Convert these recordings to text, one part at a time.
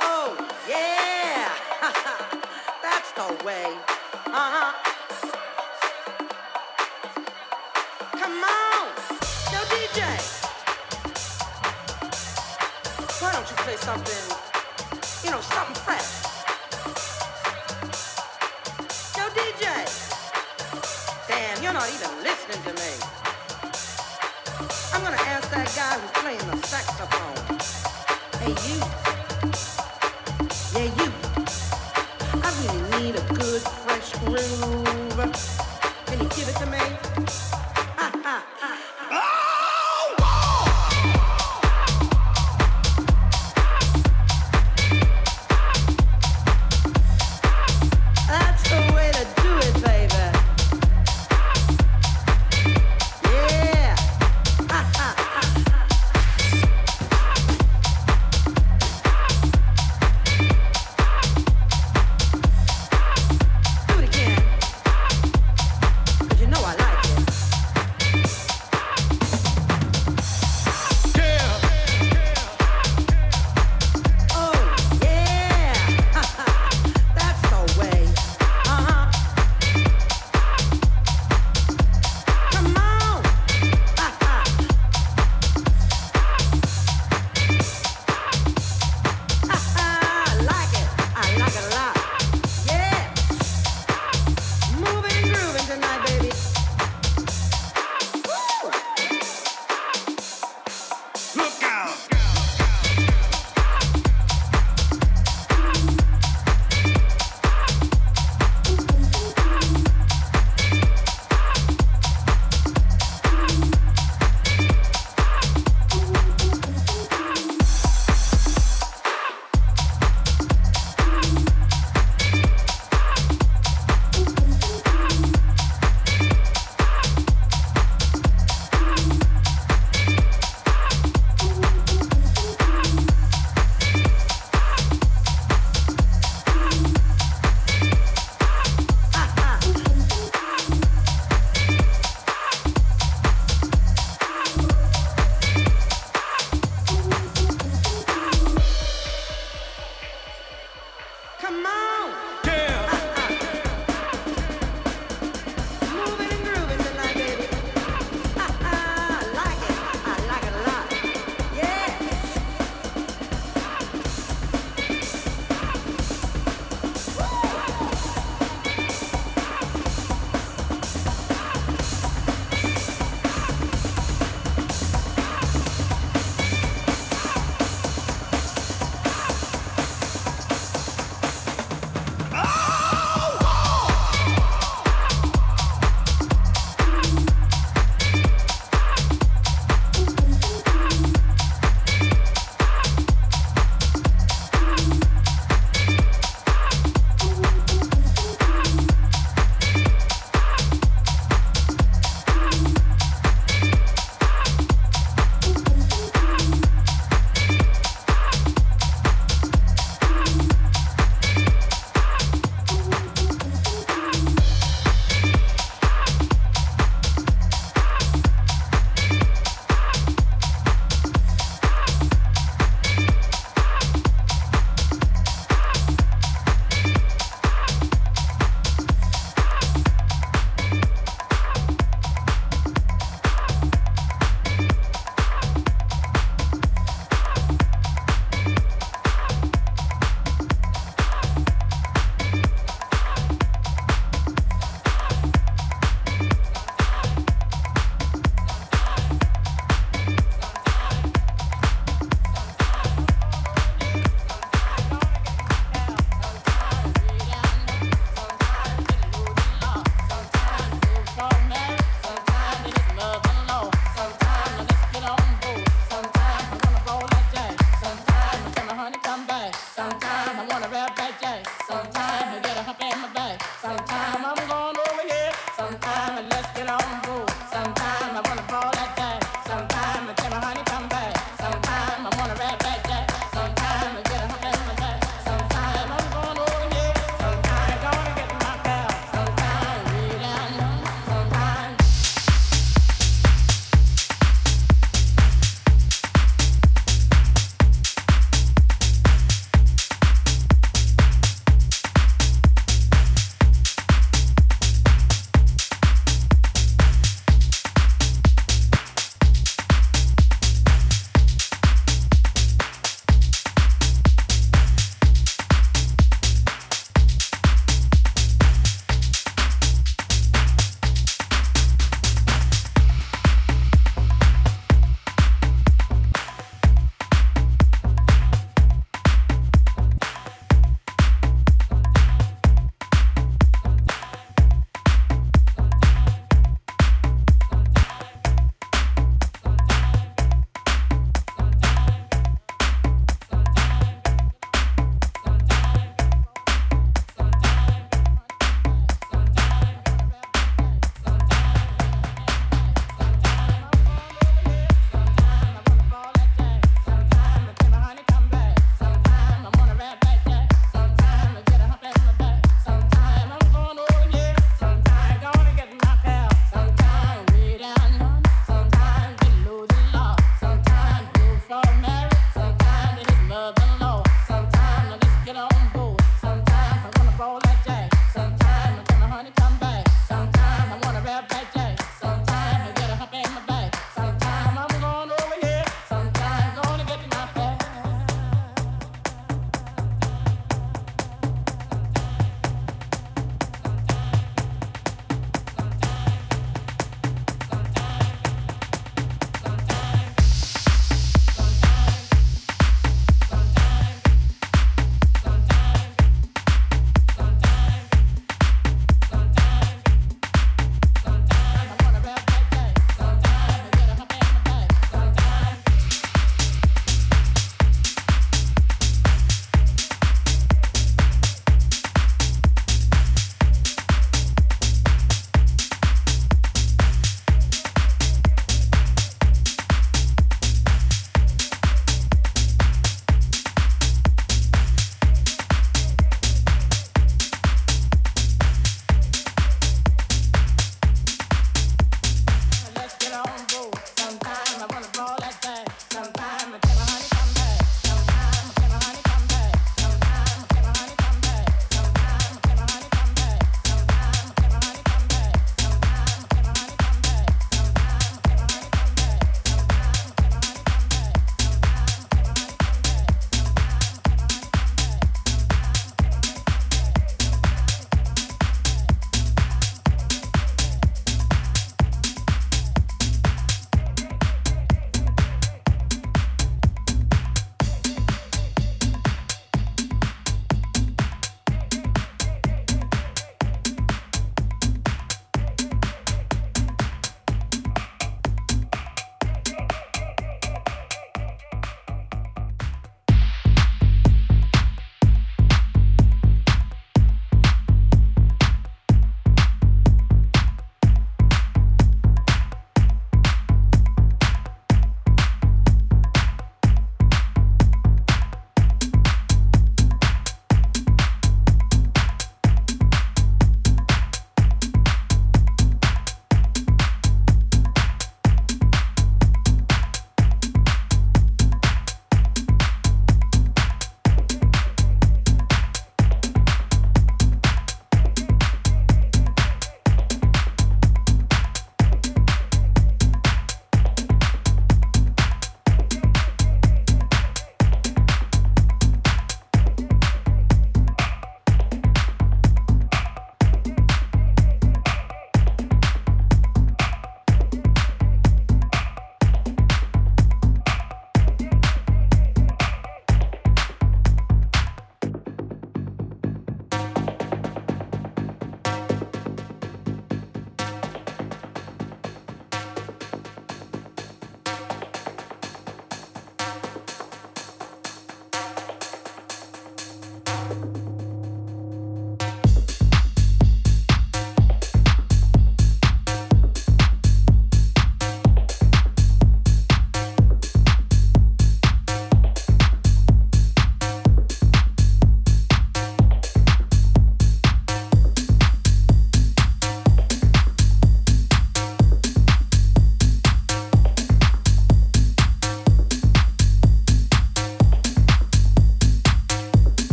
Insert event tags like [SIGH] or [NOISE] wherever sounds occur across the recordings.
Oh, yeah. [LAUGHS] That's the way. Uh huh. Come on. Yo, DJ. Why don't you play something, you know, something fresh? Yo, DJ. Damn, you're not even listening to me. I'm gonna ask that guy who's playing. Hey, you.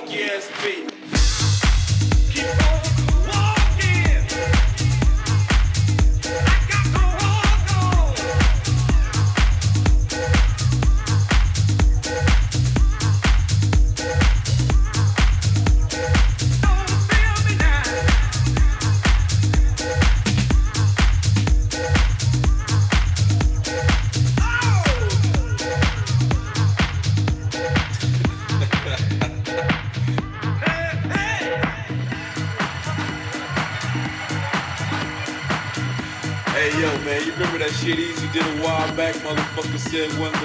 OGSB. said one